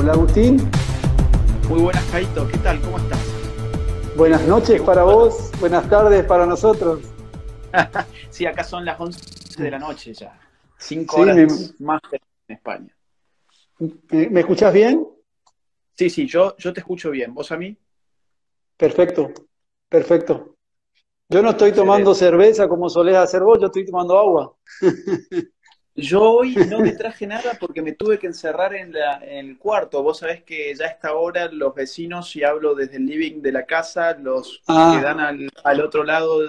Hola Agustín. Muy buenas, Caito. ¿Qué tal? ¿Cómo estás? Buenas noches para vos, buenas tardes para nosotros. sí, acá son las 11 de la noche ya. Cinco horas más en España. ¿Me, escuchás bien? Sí, sí, yo, yo te escucho bien. ¿Vos a mí? Perfecto, perfecto. Yo no estoy tomando cerveza como solés hacer vos, yo estoy tomando agua. Yo hoy no me traje nada porque me tuve que encerrar en, el cuarto. Vos sabés que ya a esta hora los vecinos, si hablo desde el living de la casa, los ah. que dan al, otro lado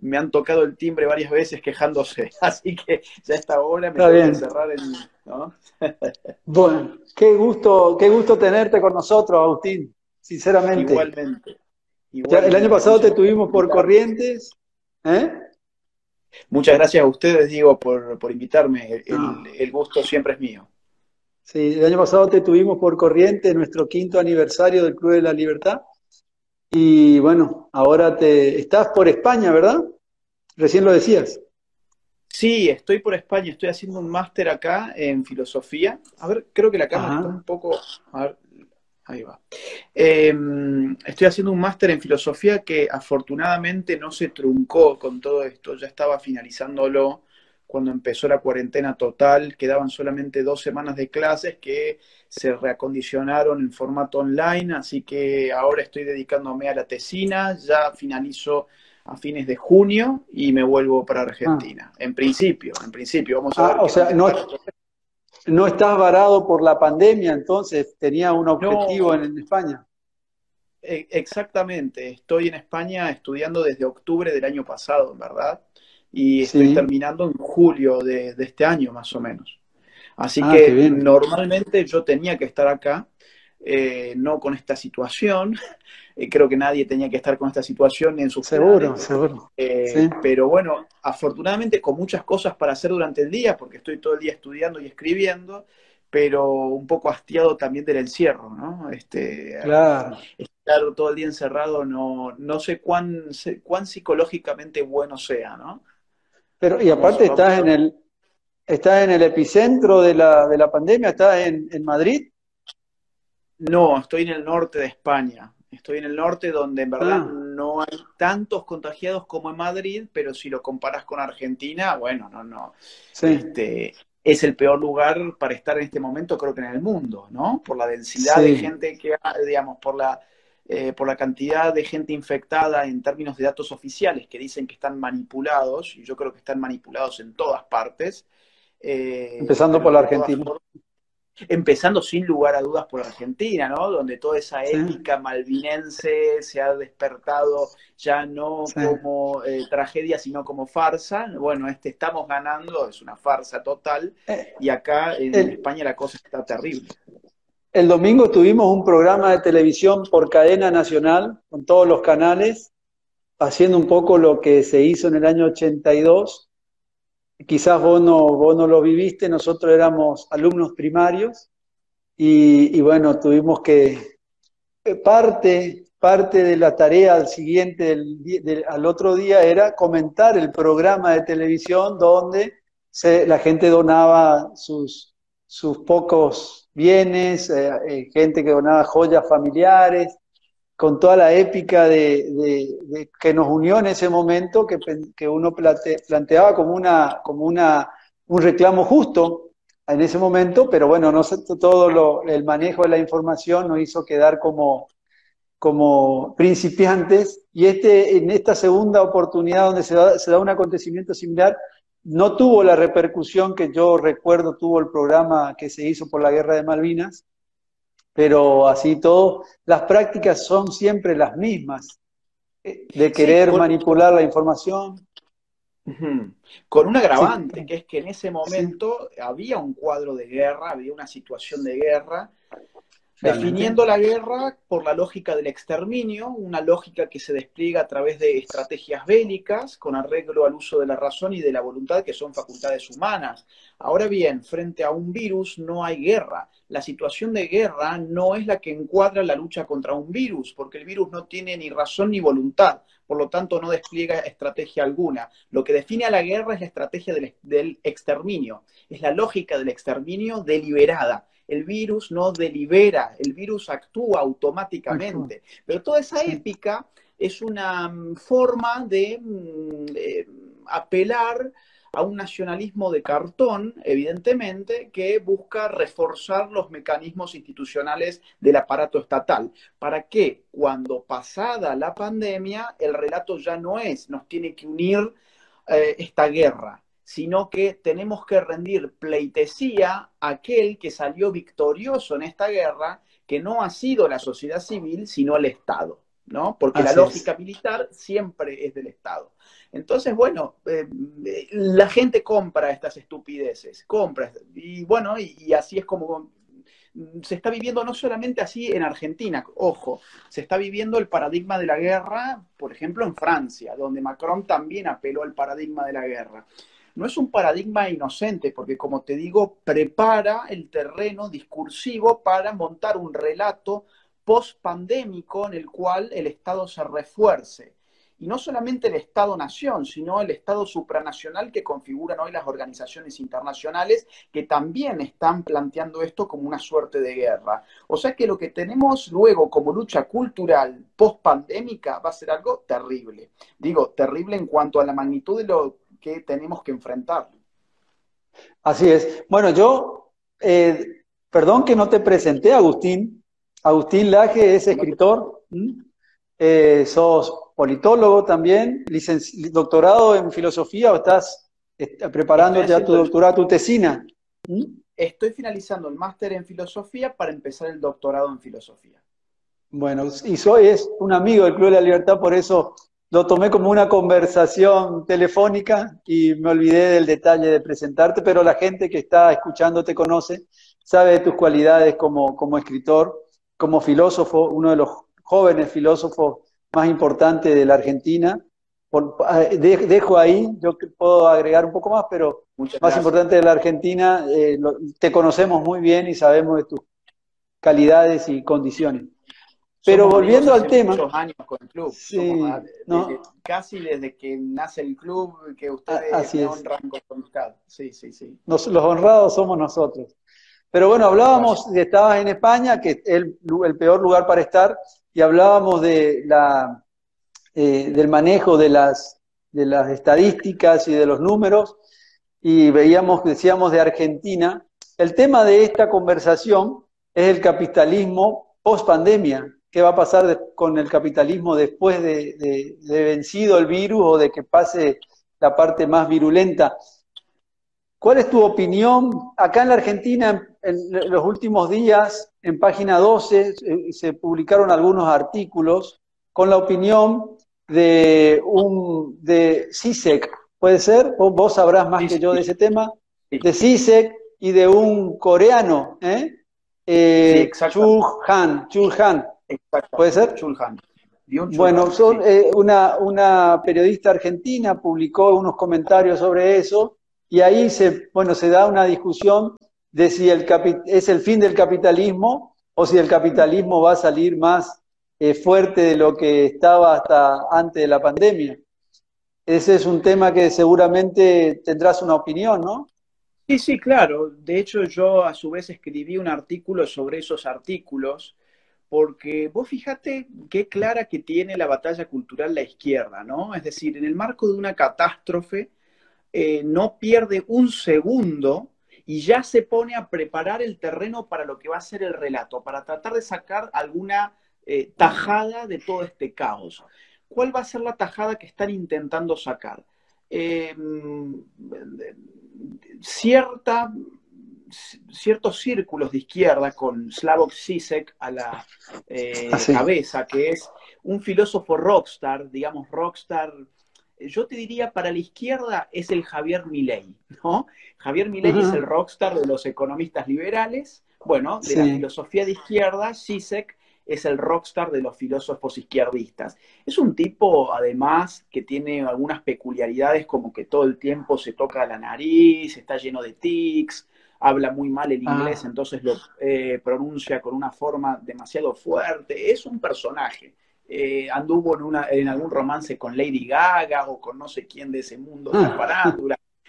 me han tocado el timbre varias veces quejándose. Así que ya a esta hora me tuve que encerrar en... ¿no? bueno, qué gusto, qué gusto tenerte con nosotros, Agustín, sinceramente. Igualmente. el año pasado te tuvimos por Corrientes. ¿Eh? Muchas gracias a ustedes, digo, por, invitarme. El, gusto siempre es mío. Sí, el año pasado te tuvimos por corriente, nuestro quinto aniversario del Club de la Libertad. Y bueno, ahora te estás por España, ¿verdad? Recién lo decías. Sí, estoy por España, estoy haciendo un máster acá en filosofía. A ver, creo que la cámara está un poco. A ver, Ahí va. Em, estoy haciendo un máster en filosofía que afortunadamente no se truncó con todo esto. Ya estaba finalizándolo cuando empezó la cuarentena total. Quedaban solamente dos semanas de clases que se reacondicionaron en formato online. Así que ahora estoy dedicándome a la tesina. Ya finalizo a fines de junio y me vuelvo para Argentina. Ah. En principio, en principio. Vamos a ah, O sea, no, no estás varado por la pandemia, entonces tenía un objetivo en, España. E, exactamente, estoy en España estudiando desde octubre del año pasado, ¿verdad? Y estoy terminando en julio de, este año, más o menos. Así ah, que normalmente yo tenía que estar acá, eh, no con esta situación. Eh, creo que nadie tenía que estar con esta situación en su Seguro, seguro. Eh, pero bueno, afortunadamente con muchas cosas para hacer durante el día, porque estoy todo el día estudiando y escribiendo, pero un poco hastiado también del encierro, ¿no? Este, claro. Estar todo el día encerrado no, no sé cuán, cuán psicológicamente bueno sea, ¿no? Pero, y aparte estás en el, estás en el epicentro de la, de la pandemia, estás en, en Madrid. No, estoy en el norte de España. Estoy en el norte donde en verdad ah. no hay tantos contagiados como en Madrid, pero si lo comparas con Argentina, bueno, no, no. Este, es el peor lugar para estar en este momento, creo que en el mundo, ¿no? Por la densidad de gente que, digamos, por la, eh, por la cantidad de gente infectada en términos de datos oficiales que dicen que están manipulados, y yo creo que están manipulados en todas partes. Eh, Empezando por la Argentina empezando sin lugar a dudas por Argentina, ¿no? Donde toda esa ética malvinense se ha despertado ya no como eh, tragedia, sino como farsa. Bueno, este estamos ganando, es una farsa total, eh, y acá en España la cosa está terrible. El domingo tuvimos un programa de televisión por cadena nacional, con todos los canales, haciendo un poco lo que se hizo en el año 82 quizás vos no, vos no lo viviste, nosotros éramos alumnos primarios y, bueno, tuvimos que, eh, parte, parte de la tarea al siguiente, al otro día era comentar el programa de televisión donde la gente donaba sus, sus pocos bienes, eh, eh, gente que donaba joyas familiares, con toda la épica de, que nos unió en ese momento, que, uno planteaba como, una, como una, un reclamo justo en ese momento, pero bueno, no todo lo, el manejo de la información nos hizo quedar como, como principiantes. Y este, en esta segunda oportunidad donde se da, se da un acontecimiento similar, no tuvo la repercusión que yo recuerdo tuvo el programa que se hizo por la Guerra de Malvinas, pero así todo, las prácticas son siempre las mismas, eh, de querer manipular la información. Con un agravante, que es que en ese momento había un cuadro de guerra, había una situación de guerra, definiendo la guerra por la lógica del exterminio, una lógica que se despliega a través de estrategias bélicas con arreglo al uso de la razón y de la voluntad, que son facultades humanas. Ahora bien, frente a un virus no hay guerra. La situación de guerra no es la que encuadra la lucha contra un virus, porque el virus no tiene ni razón ni voluntad, por lo tanto no despliega estrategia alguna. Lo que define a la guerra es la estrategia del, exterminio, es la lógica del exterminio deliberada el virus no delibera, el virus actúa automáticamente. Pero toda esa épica es una mm, forma de mm, eh, apelar a un nacionalismo de cartón, evidentemente, que busca reforzar los mecanismos institucionales del aparato estatal, para que cuando pasada la pandemia el relato ya no es, nos tiene que unir eh, esta guerra, sino que tenemos que rendir pleitesía a aquel que salió victorioso en esta guerra, que no ha sido la sociedad civil, sino el Estado. ¿no? Porque la lógica militar siempre es del Estado. Entonces, bueno, eh, la gente compra estas estupideces, compra, y bueno, y, así es como se está viviendo no solamente así en Argentina, ojo, se está viviendo el paradigma de la guerra, por ejemplo, en Francia, donde Macron también apeló al paradigma de la guerra. No es un paradigma inocente, porque como te digo, prepara el terreno discursivo para montar un relato post-pandémico en el cual el Estado se refuerce. Y no solamente el Estado-nación, sino el Estado supranacional que configuran hoy las organizaciones internacionales que también están planteando esto como una suerte de guerra. O sea que lo que tenemos luego como lucha cultural post-pandémica va a ser algo terrible. Digo, terrible en cuanto a la magnitud de lo que tenemos que enfrentar. Así es. Bueno, yo, eh, perdón que no te presenté, Agustín, Agustín Laje es escritor, eh, sos politólogo también, doctorado en filosofía o estás preparándote a tu doctorado, tu tesina. Estoy finalizando el máster en filosofía para empezar el doctorado en filosofía. Bueno, y soy es un amigo del Club de la Libertad, por eso lo tomé como una conversación telefónica y me olvidé del detalle de presentarte, pero la gente que está escuchando te conoce, sabe de tus cualidades como, como escritor como filósofo, uno de los jóvenes filósofos más importantes de la Argentina. Ah, dejo ahí, yo puedo agregar un poco más, pero más importante de la Argentina, eh, te conocemos muy bien y sabemos de tus calidades y condiciones. Pero volviendo al tema. Muchos años con el club. casi desde que nace el club, que ustedes Así honran con Sí, sí, sí. los honrados somos nosotros. Pero bueno, hablábamos de estabas en España, que es el, peor lugar para estar, y hablábamos de la, eh, del manejo de las, de las estadísticas y de los números, y veíamos, decíamos de Argentina. El tema de esta conversación es el capitalismo post pandemia. ¿Qué va a pasar con el capitalismo después de vencido el virus o de que pase la parte más virulenta? ¿Cuál es tu opinión? Acá en la Argentina, en los últimos días, en página 12, se publicaron algunos artículos con la opinión de un de CISEC, ¿puede ser? Vos, sabrás más que yo de ese tema, de CISEC y de un coreano, ¿eh? eh Chul Han, Chul Han, ¿puede ser? Chul Han. Bueno, son, eh, una, una periodista argentina publicó unos comentarios sobre eso y ahí se, bueno, se da una discusión de si el es el fin del capitalismo o si el capitalismo va a salir más eh, fuerte de lo que estaba hasta antes de la pandemia. Ese es un tema que seguramente tendrás una opinión, ¿no? Sí, sí, claro. De hecho, yo a su vez escribí un artículo sobre esos artículos, porque vos fíjate qué clara que tiene la batalla cultural la izquierda, ¿no? Es decir, en el marco de una catástrofe, eh, no pierde un segundo y ya se pone a preparar el terreno para lo que va a ser el relato, para tratar de sacar alguna eh, tajada de todo este caos. ¿Cuál va a ser la tajada que están intentando sacar? Em, cierta, ciertos círculos de izquierda con Slavoj Zizek a la eh, ah, cabeza, que es un filósofo rockstar, digamos rockstar yo te diría para la izquierda es el Javier Milei, ¿no? Javier Milei es el rockstar de los economistas liberales, bueno, de la filosofía de izquierda, Zizek es el rockstar de los filósofos izquierdistas. Es un tipo, además, que tiene algunas peculiaridades como que todo el tiempo se toca la nariz, está lleno de tics, habla muy mal el inglés, ah. entonces lo eh, pronuncia con una forma demasiado fuerte. Es un personaje. Eh, anduvo en, una, en algún romance con Lady Gaga o con no sé quién de ese mundo de la ah.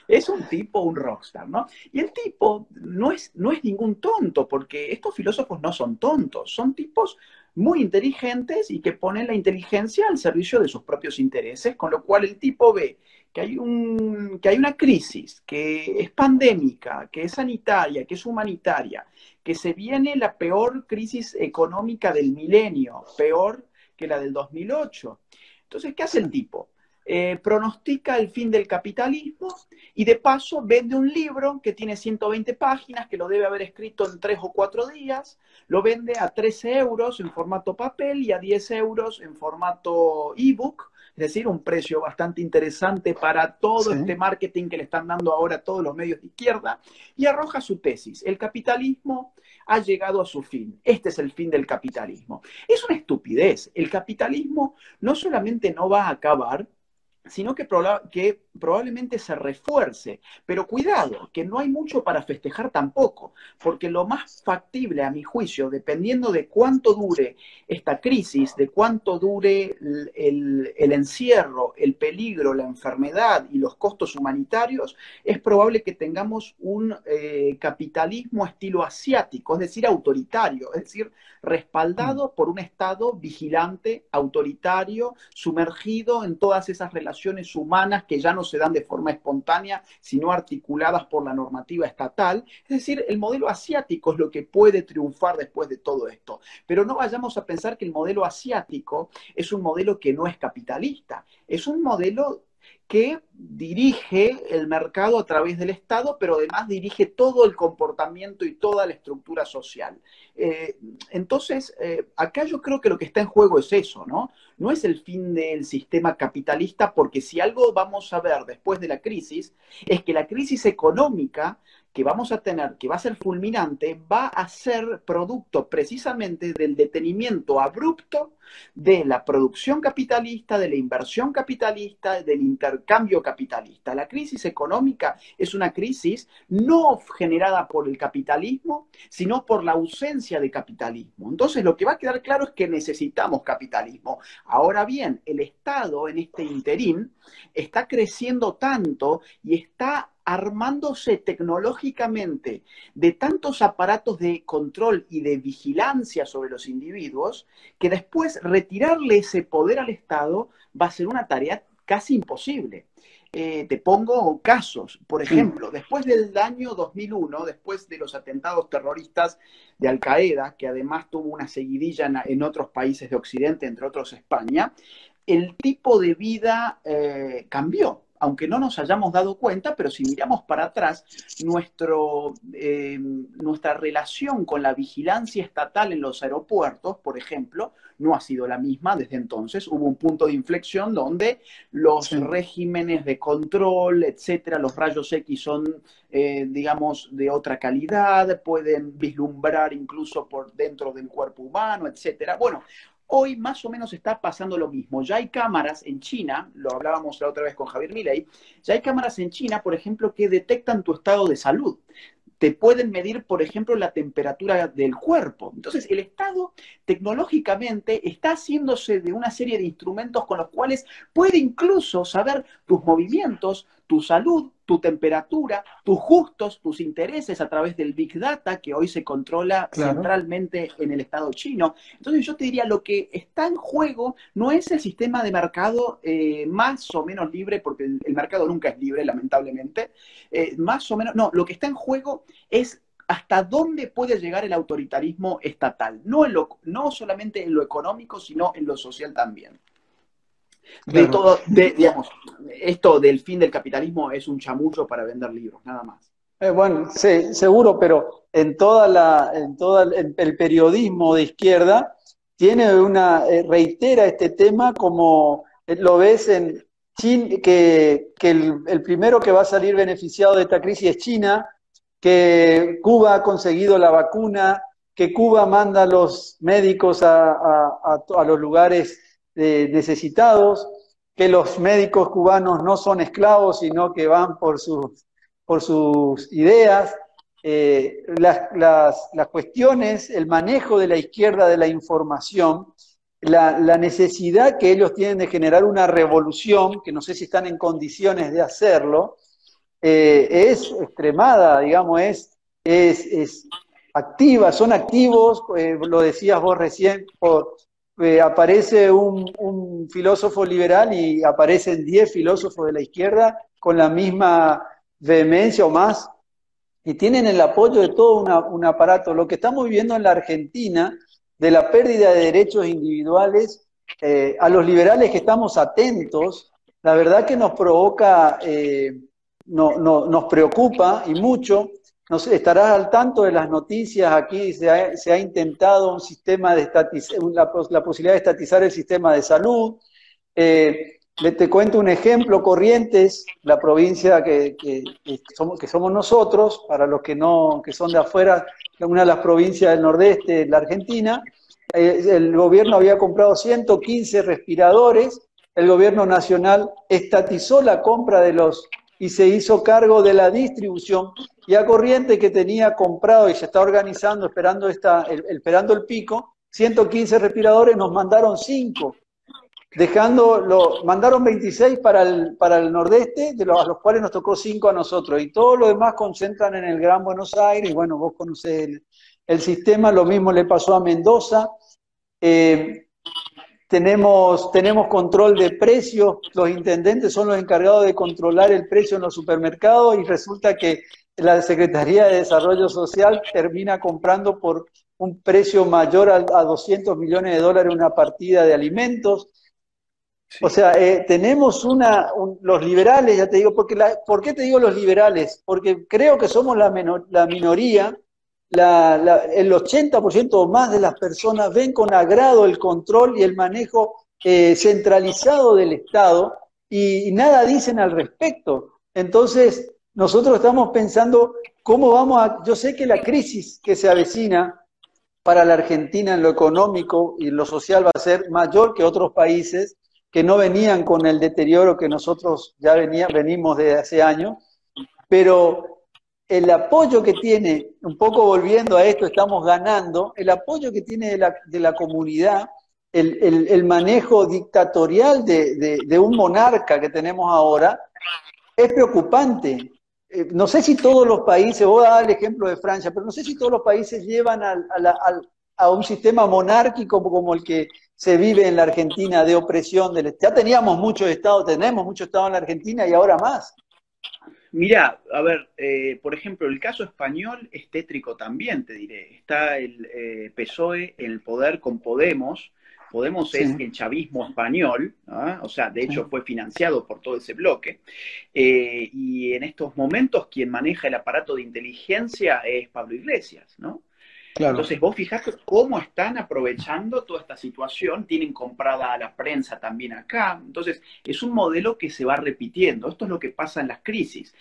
es un tipo, un rockstar, ¿no? Y el tipo no es, no es ningún tonto, porque estos filósofos no son tontos, son tipos muy inteligentes y que ponen la inteligencia al servicio de sus propios intereses, con lo cual el tipo ve que hay, un, que hay una crisis, que es pandémica, que es sanitaria, que es humanitaria, que se viene la peor crisis económica del milenio, peor que la del 2008. Entonces, ¿qué hace el tipo? Eh, pronostica el fin del capitalismo y de paso vende un libro que tiene 120 páginas, que lo debe haber escrito en tres o cuatro días, lo vende a 13 euros en formato papel y a 10 euros en formato ebook, decir, un precio bastante interesante para todo este marketing que le están dando ahora a todos los medios de izquierda, y arroja su tesis, el capitalismo ha llegado a su fin. Este es el fin del capitalismo. Es una estupidez. El capitalismo no solamente no va a acabar, sino que, que, probablemente se refuerce. Pero cuidado, que no hay mucho para festejar tampoco, porque lo más factible, a mi juicio, dependiendo de cuánto dure esta crisis, de cuánto dure el, encierro, el peligro, la enfermedad y los costos humanitarios, es probable que tengamos un eh, capitalismo estilo asiático, es decir, autoritario, es decir, respaldado mm. por un Estado vigilante, autoritario, sumergido en todas esas relaciones humanas que ya no se dan de forma espontánea, sino articuladas por la normativa estatal. Es decir, el modelo asiático es lo que puede triunfar después de todo esto. Pero no vayamos a pensar que el modelo asiático es un modelo que no es capitalista, es un modelo que dirige el mercado a través del Estado, pero además dirige todo el comportamiento y toda la estructura social. Eh, entonces, eh, acá yo creo que lo que está en juego es eso, ¿no? No es el fin del sistema capitalista, porque si algo vamos a ver después de la crisis, es que la crisis económica que vamos a tener, que va a ser fulminante, va a ser producto precisamente del detenimiento abrupto de la producción capitalista, de la inversión capitalista, del intercambio capitalista. La crisis económica es una crisis no generada por el capitalismo, sino por la ausencia de capitalismo. Entonces, lo que va a quedar claro es que necesitamos capitalismo. Ahora bien, el Estado en este interín está creciendo tanto y está armándose tecnológicamente de tantos aparatos de control y de vigilancia sobre los individuos, que después retirarle ese poder al Estado va a ser una tarea casi imposible. Eh, te pongo casos, por ejemplo, después del año 2001, después de los atentados terroristas de Al Qaeda, que además tuvo una seguidilla en, otros países de Occidente, entre otros España, el tipo de vida eh, cambió aunque no nos hayamos dado cuenta, pero si miramos para atrás, nuestro, eh, nuestra relación con la vigilancia estatal en los aeropuertos, por ejemplo, no ha sido la misma desde entonces. Hubo un punto de inflexión donde los regímenes de control, etcétera, los rayos X son, eh, digamos, de otra calidad, pueden vislumbrar incluso por dentro del cuerpo humano, etcétera. Bueno, Hoy más o menos está pasando lo mismo. Ya hay cámaras en China, lo hablábamos la otra vez con Javier Milei, ya hay cámaras en China, por ejemplo, que detectan tu estado de salud. Te pueden medir, por ejemplo, la temperatura del cuerpo. Entonces, el Estado tecnológicamente está haciéndose de una serie de instrumentos con los cuales puede incluso saber tus movimientos, tu salud, tu temperatura, tus gustos, tus intereses a través del Big Data que hoy se controla centralmente en el Estado chino. Entonces yo te diría, lo que está en juego no es el sistema de mercado eh, más o menos libre, porque el, mercado nunca es libre, lamentablemente, eh, más o menos, no, lo que está en juego es hasta dónde puede llegar el autoritarismo estatal, no, en lo, no solamente en lo económico, sino en lo social también. De todo, digamos, esto del fin del capitalismo es un chamullo para vender libros, nada más. Eh, bueno, sí, seguro, pero en toda la, en todo el, periodismo de izquierda tiene una, eh, reitera este tema como eh, lo ves en China, que, el, primero que va a salir beneficiado de esta crisis es China, que Cuba ha conseguido la vacuna, que Cuba manda a los médicos a, a los lugares necesitados, que los médicos cubanos no son esclavos, sino que van por sus, por sus ideas. Eh, las, las, cuestiones, el manejo de la izquierda de la información, la, la, necesidad que ellos tienen de generar una revolución, que no sé si están en condiciones de hacerlo, eh, es extremada, digamos, es, es, activa, son activos, eh, lo decías vos recién, eh, aparece un, un, filósofo liberal y aparecen 10 filósofos de la izquierda con la misma vehemencia o más, y tienen el apoyo de todo un aparato. Lo que estamos viviendo en la Argentina, de la pérdida de derechos individuales, a los liberales que estamos atentos, la verdad que nos provoca no, no, nos preocupa y mucho. No estarás al tanto de las noticias. Aquí se ha, intentado un sistema de la, posibilidad de estatizar el sistema de salud. Eh, te cuento un ejemplo, Corrientes, la provincia que, que, somos, que somos nosotros, para los que no, que son de afuera, una de las provincias del nordeste de la Argentina, eh, el gobierno había comprado 115 respiradores, el gobierno nacional estatizó la compra de los y se hizo cargo de la distribución. Y a Corriente que tenía comprado y se está organizando, esperando, esta, el, esperando el pico, 115 respiradores, nos mandaron 5, dejando, lo, mandaron 26 para el, para el nordeste, de los, cuales nos tocó 5 a nosotros. Y todo lo demás concentran en el Gran Buenos Aires, bueno, vos conocés el, el sistema, lo mismo le pasó a Mendoza. Eh, tenemos, tenemos control de precios, los intendentes son los encargados de controlar el precio en los supermercados y resulta que la Secretaría de Desarrollo Social termina comprando por un precio mayor a, 200 millones de dólares una partida de alimentos. O sea, eh, tenemos una, los liberales, ya te digo, porque la, ¿por qué te digo los liberales? Porque creo que somos la, la minoría la, el 80% o más de las personas ven con agrado el control y el manejo eh, centralizado del Estado y, nada dicen al respecto. Entonces, nosotros estamos pensando cómo vamos a... Yo sé que la crisis que se avecina para la Argentina en lo económico y lo social va a ser mayor que otros países que no venían con el deterioro que nosotros ya venía, venimos de hace años, pero el apoyo que tiene, un poco volviendo a esto, estamos ganando, el apoyo que tiene de la, de la comunidad, el, el, manejo dictatorial de, de, un monarca que tenemos ahora, es preocupante. Eh, no sé si todos los países, voy a dar el ejemplo de Francia, pero no sé si todos los países llevan a, a, a un sistema monárquico como el que se vive en la Argentina de opresión. Del, ya teníamos muchos estados, tenemos muchos estados en la Argentina y ahora más. Mira, a ver, eh, por ejemplo, el caso español es tétrico también, te diré. Está el eh, PSOE en el poder con Podemos. Podemos es el chavismo español, ¿ah? o sea, de hecho fue financiado por todo ese bloque. Eh, y en estos momentos quien maneja el aparato de inteligencia es Pablo Iglesias, ¿no? Entonces vos fijate cómo están aprovechando toda esta situación, tienen comprada a la prensa también acá, entonces es un modelo que se va repitiendo, esto es lo que pasa en las crisis.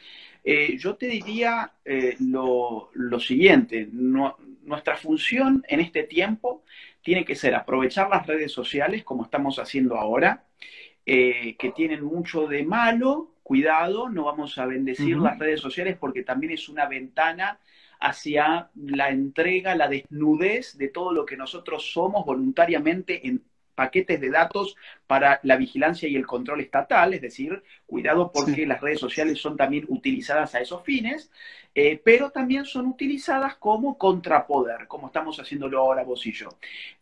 Eh, yo te diría eh, lo, siguiente, nuestra función en este tiempo tiene que ser aprovechar las redes sociales como estamos haciendo ahora, eh, que tienen mucho de malo, cuidado, no vamos a bendecir las redes sociales porque también es una ventana hacia la entrega, la desnudez de todo lo que nosotros somos voluntariamente en paquetes de datos para la vigilancia y el control estatal, es decir, cuidado porque las redes sociales son también utilizadas a esos fines, eh, pero también son utilizadas como contrapoder, como estamos haciéndolo ahora vos y yo.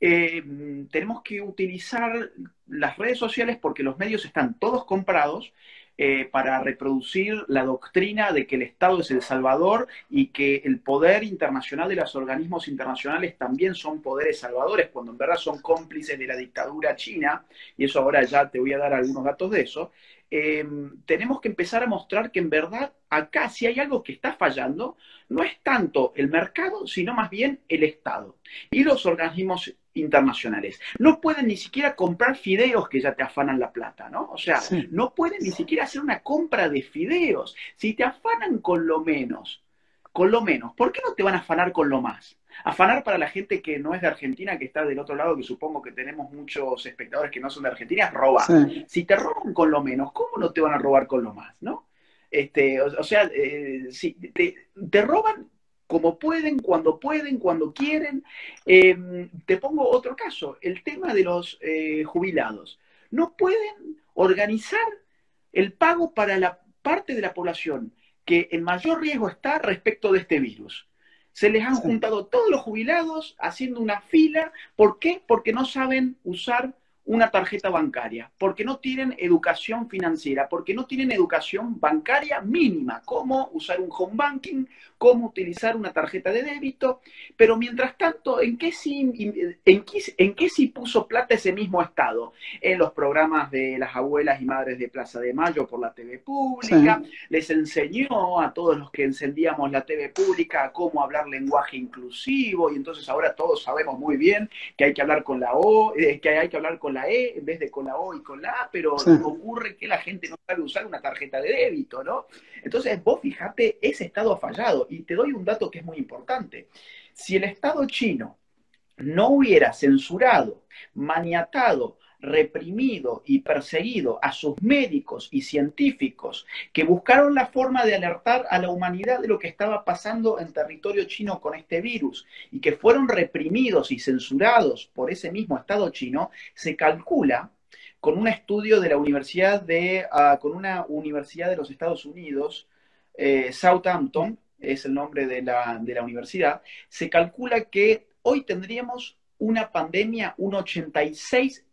Eh, tenemos que utilizar las redes sociales porque los medios están todos comprados eh, para reproducir la doctrina de que el Estado es el salvador y que el poder internacional de los organismos internacionales también son poderes salvadores, cuando en verdad son cómplices de la dictadura china, y eso ahora ya te voy a dar algunos datos de eso, em, tenemos que empezar a mostrar que en verdad acá si hay algo que está fallando, no es tanto el mercado, sino más bien el Estado y los organismos internacionales. No pueden ni siquiera comprar fideos que ya te afanan la plata, ¿no? O sea, no pueden ni siquiera hacer una compra de fideos. Si te afanan con lo menos, con lo menos, ¿por qué no te van a afanar con lo más? Afanar para la gente que no es de Argentina, que está del otro lado, que supongo que tenemos muchos espectadores que no son de Argentina, es robar. Si te roban con lo menos, ¿cómo no te van a robar con lo más, no? Este, o, sea, eh, si te roban como pueden, cuando pueden, cuando quieren. Em, te pongo otro caso, el tema de los eh, jubilados. No pueden organizar el pago para la parte de la población que el mayor riesgo está respecto de este virus. Se les han juntado todos los jubilados haciendo una fila. ¿Por qué? Porque no saben usar una tarjeta bancaria, porque no tienen educación financiera, porque no tienen educación bancaria mínima, cómo usar un home banking, cómo utilizar una tarjeta de débito, pero mientras tanto, ¿en qué sí, en en qué sí puso plata ese mismo Estado? En los programas de las abuelas y madres de Plaza de Mayo por la TV pública, les enseñó a todos los que encendíamos la TV pública cómo hablar lenguaje inclusivo, y entonces ahora todos sabemos muy bien que hay que hablar con la O, eh, que hay que hablar con la E en vez de con la O y con la A, pero ocurre que la gente no sabe usar una tarjeta de débito, ¿no? Entonces, vos fíjate, ese Estado ha fallado. Y te doy un dato que es muy importante. Si el Estado chino no hubiera censurado, maniatado, reprimido y perseguido a sus médicos y científicos que buscaron la forma de alertar a la humanidad de lo que estaba pasando en territorio chino con este virus y que fueron reprimidos y censurados por ese mismo Estado chino, se calcula con un estudio de la Universidad de, ah, con una universidad de los Estados Unidos, eh, Southampton, es el nombre de la, de la universidad, se calcula que hoy tendríamos una pandemia, un 86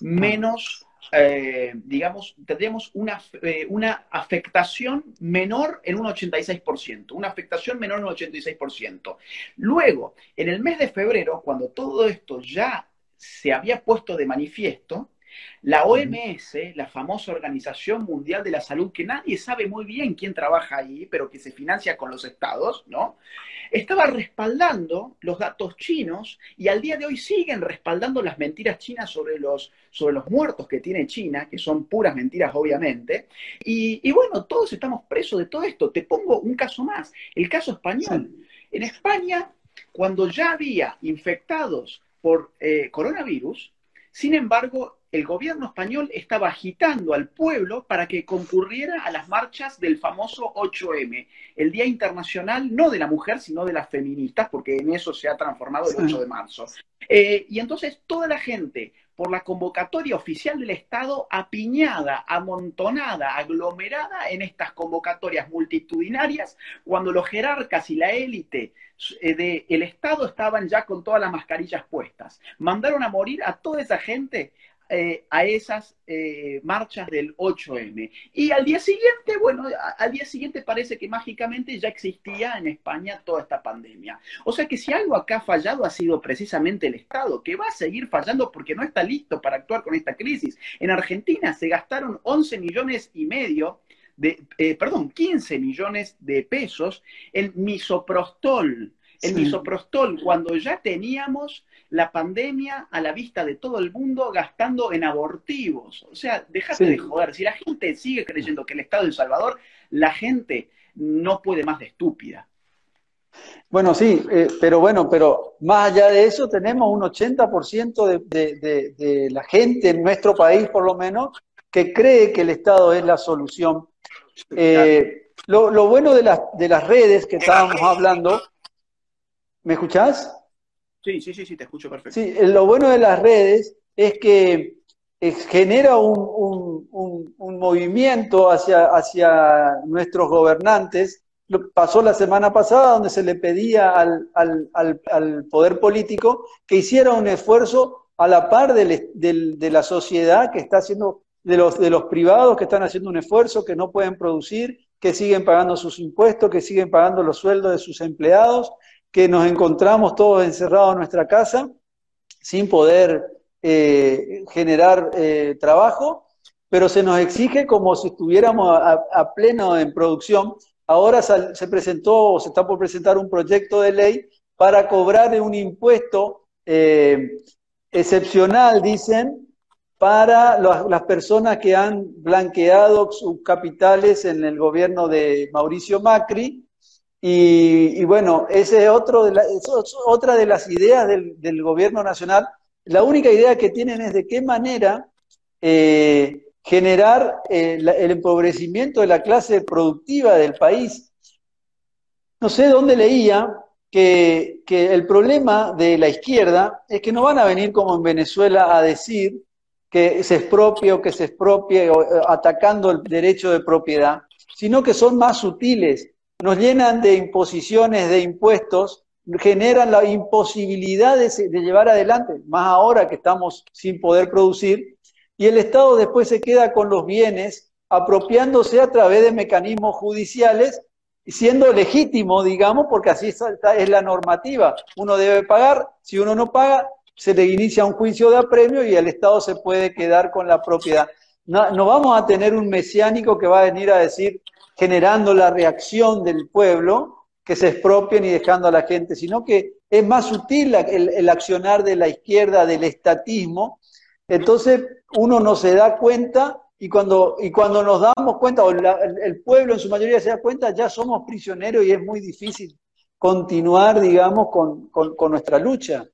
menos, eh, digamos, tendríamos una, eh, una afectación menor en un 86%, una afectación menor en un 86%. Luego, en el mes de febrero, cuando todo esto ya se había puesto de manifiesto, la OMS, la famosa Organización Mundial de la Salud, que nadie sabe muy bien quién trabaja ahí, pero que se financia con los estados, ¿no? Estaba respaldando los datos chinos y al día de hoy siguen respaldando las mentiras chinas sobre los, sobre los muertos que tiene China, que son puras mentiras obviamente. Y, bueno, todos estamos presos de todo esto. Te pongo un caso más, el caso español. En España, cuando ya había infectados por eh, coronavirus, sin embargo, el gobierno español estaba agitando al pueblo para que concurriera a las marchas del famoso 8M, el Día Internacional no de la mujer, sino de las feministas, porque en eso se ha transformado el 8 de marzo. Eh, y entonces toda la gente, por la convocatoria oficial del Estado, apiñada, amontonada, aglomerada en estas convocatorias multitudinarias, cuando los jerarcas y la élite eh, del Estado estaban ya con todas las mascarillas puestas. Mandaron a morir a toda esa gente eh, a esas eh, marchas del 8M. Y al día siguiente, bueno, al día siguiente parece que mágicamente ya existía en España toda esta pandemia. O sea que si algo acá ha fallado ha sido precisamente el Estado, que va a seguir fallando porque no está listo para actuar con esta crisis. En Argentina se gastaron 11 millones y medio de, eh, perdón, 15 millones de pesos en misoprostol. El misoprostol, cuando ya teníamos la pandemia a la vista de todo el mundo gastando en abortivos. O sea, déjate de joder. Si la gente sigue creyendo que el Estado de El Salvador, la gente no puede más de estúpida. Bueno, sí, eh, pero bueno, pero más allá de eso tenemos un 80% de, la gente en nuestro país, por lo menos, que cree que el Estado es la solución. Eh, lo, lo, bueno de, de las redes que estábamos hablando, ¿me escuchás? Sí, sí, sí, sí, te escucho perfecto. Sí, lo bueno de las redes es que genera un, movimiento hacia, hacia nuestros gobernantes. Lo pasó la semana pasada donde se le pedía al, poder político que hiciera un esfuerzo a la par de la sociedad que está haciendo, de los, de los privados que están haciendo un esfuerzo, que no pueden producir, que siguen pagando sus impuestos, que siguen pagando los sueldos de sus empleados que nos encontramos todos encerrados en nuestra casa sin poder eh, generar eh, trabajo, pero se nos exige como si estuviéramos a, pleno en producción. Ahora se presentó o se está por presentar un proyecto de ley para cobrar un impuesto eh, excepcional, dicen, para las personas que han blanqueado sus capitales en el gobierno de Mauricio Macri y, bueno, ese es, otro de otra de las ideas del, gobierno nacional. La única idea que tienen es de qué manera eh, generar eh, el empobrecimiento de la clase productiva del país. No sé dónde leía que, el problema de la izquierda es que no van a venir como en Venezuela a decir que se expropie o que se expropie, atacando el derecho de propiedad, sino que son más sutiles. Nos llenan de imposiciones, de impuestos, generan la imposibilidad de, llevar adelante, más ahora que estamos sin poder producir, y el Estado después se queda con los bienes apropiándose a través de mecanismos judiciales, siendo legítimo, digamos, porque así es la normativa. Uno debe pagar, si uno no paga, se le inicia un juicio de apremio y el Estado se puede quedar con la propiedad. No, vamos a tener un mesiánico que va a venir a decir, generando la reacción del pueblo, que se expropien y dejando a la gente, sino que es más sutil el, accionar de la izquierda, del estatismo. Entonces uno no se da cuenta y cuando, y cuando nos damos cuenta, o el, pueblo en su mayoría se da cuenta, ya somos prisioneros y es muy difícil continuar, digamos, con, con nuestra lucha.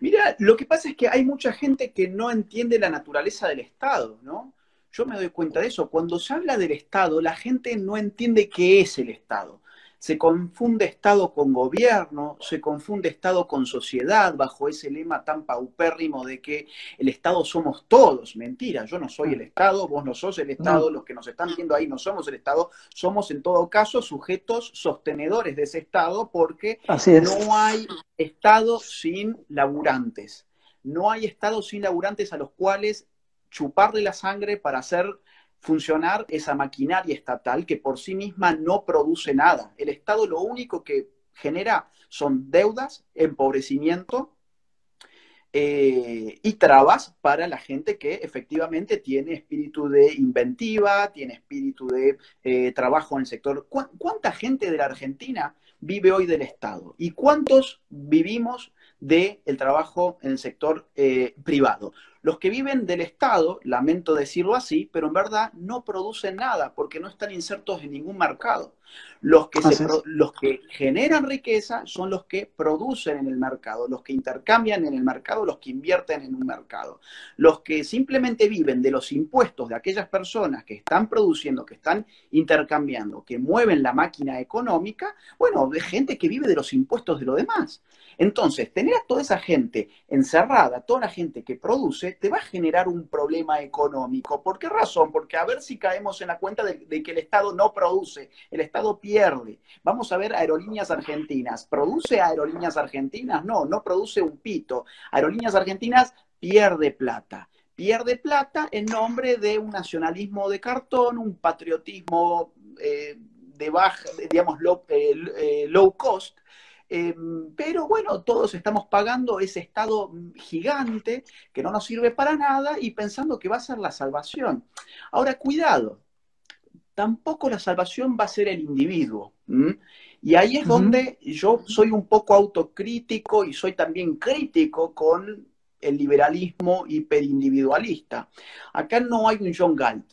Mira, lo que pasa es que hay mucha gente que no entiende la naturaleza del Estado, ¿no? Yo me doy cuenta de eso. Cuando se habla del Estado, la gente no entiende qué es el Estado. Se confunde Estado con gobierno, se confunde Estado con sociedad bajo ese lema tan paupérrimo de que el Estado somos todos. Mentira, yo no soy el Estado, vos no sos el Estado, los que nos están viendo ahí no somos el Estado, somos en todo caso sujetos sostenedores de ese Estado porque no hay Estado sin laburantes. No hay Estado sin laburantes a los cuales chuparle la sangre para hacer funcionar esa maquinaria estatal que por sí misma no produce nada. El Estado lo único que genera son deudas, empobrecimiento eh, y trabas para la gente que efectivamente tiene espíritu de inventiva, tiene espíritu de eh, trabajo en el sector. ¿Cuánta gente de la Argentina vive hoy del Estado? ¿Y cuántos vivimos del trabajo en el sector eh, privado? Los que viven del Estado, lamento decirlo así, pero en verdad no producen nada porque no están insertos en ningún mercado. Los que, los que generan riqueza son los que producen en el mercado, los que intercambian en el mercado, los que invierten en un mercado. Los que simplemente viven de los impuestos de aquellas personas que están produciendo, que están intercambiando, que mueven la máquina económica, bueno, de gente que vive de los impuestos de lo demás. Entonces, tener a toda esa gente encerrada, toda la gente que produce, te va a generar un problema económico. ¿Por qué razón? Porque a ver si caemos en la cuenta de, que el Estado no produce, el Estado pierde. Vamos a ver aerolíneas argentinas. ¿Produce aerolíneas argentinas? No, no produce un pito. Aerolíneas argentinas pierde plata pierde plata en nombre de un nacionalismo de cartón, un patriotismo eh, de baja, digamos, eh, eh, low cost, Em, pero bueno, todos estamos pagando ese estado gigante que no nos sirve para nada y pensando que va a ser la salvación. Ahora, cuidado, tampoco la salvación va a ser el individuo. Y ahí es donde yo soy un poco autocrítico y soy también crítico con el liberalismo hiperindividualista. Acá no hay un John Galt.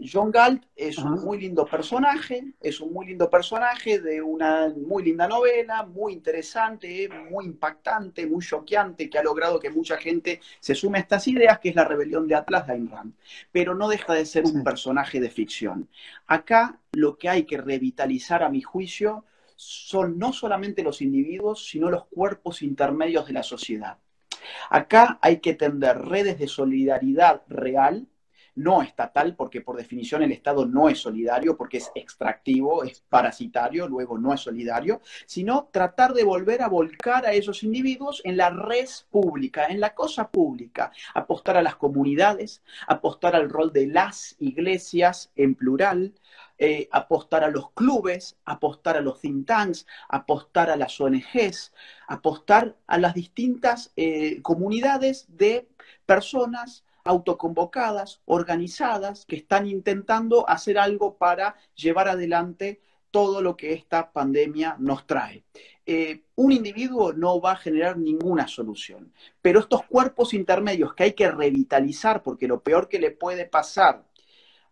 John Galt es un muy lindo personaje, es un muy lindo personaje de una muy linda novela, muy interesante, muy impactante, muy choqueante, que ha logrado que mucha gente se sume a estas ideas, que es la rebelión de Atlas de Ayn Rand. Pero no deja de ser un personaje de ficción. Acá lo que hay que revitalizar, a mi juicio, son no solamente los individuos, sino los cuerpos intermedios de la sociedad. Acá hay que tender redes de solidaridad real no estatal, porque por definición el Estado no es solidario, porque es extractivo, es parasitario, luego no es solidario, sino tratar de volver a volcar a esos individuos en la res pública, en la cosa pública, apostar a las comunidades, apostar al rol de las iglesias en plural, eh, apostar a los clubes, apostar a los think tanks, apostar a las ONGs, apostar a las distintas eh, comunidades de personas autoconvocadas, organizadas, que están intentando hacer algo para llevar adelante todo lo que esta pandemia nos trae. Eh, un individuo no va a generar ninguna solución, pero estos cuerpos intermedios que hay que revitalizar, porque lo peor que le puede pasar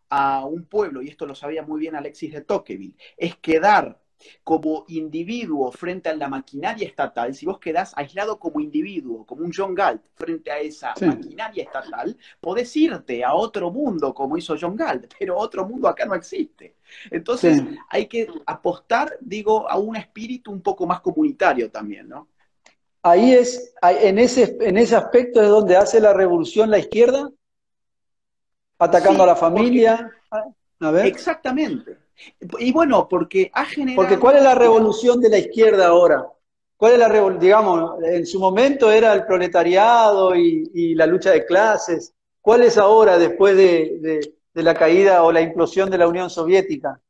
a un pueblo, y esto lo sabía muy bien Alexis de Tocqueville, es quedar como individuo frente a la maquinaria estatal, si vos quedás aislado como individuo, como un John Galt, frente a esa maquinaria estatal, podés irte a otro mundo como hizo John Galt, pero otro mundo acá no existe. Entonces hay que apostar, digo, a un espíritu un poco más comunitario también, ¿no? Ahí es, en ese, en ese aspecto es donde hace la revolución la izquierda, atacando a la familia. A ver. Exactamente. Y bueno, porque ha generado... Porque ¿cuál es la revolución de la izquierda ahora? ¿Cuál es la revolución? Digamos, en su momento era el proletariado y, la lucha de clases. ¿Cuál es ahora después de, la caída o la implosión de la Unión Soviética?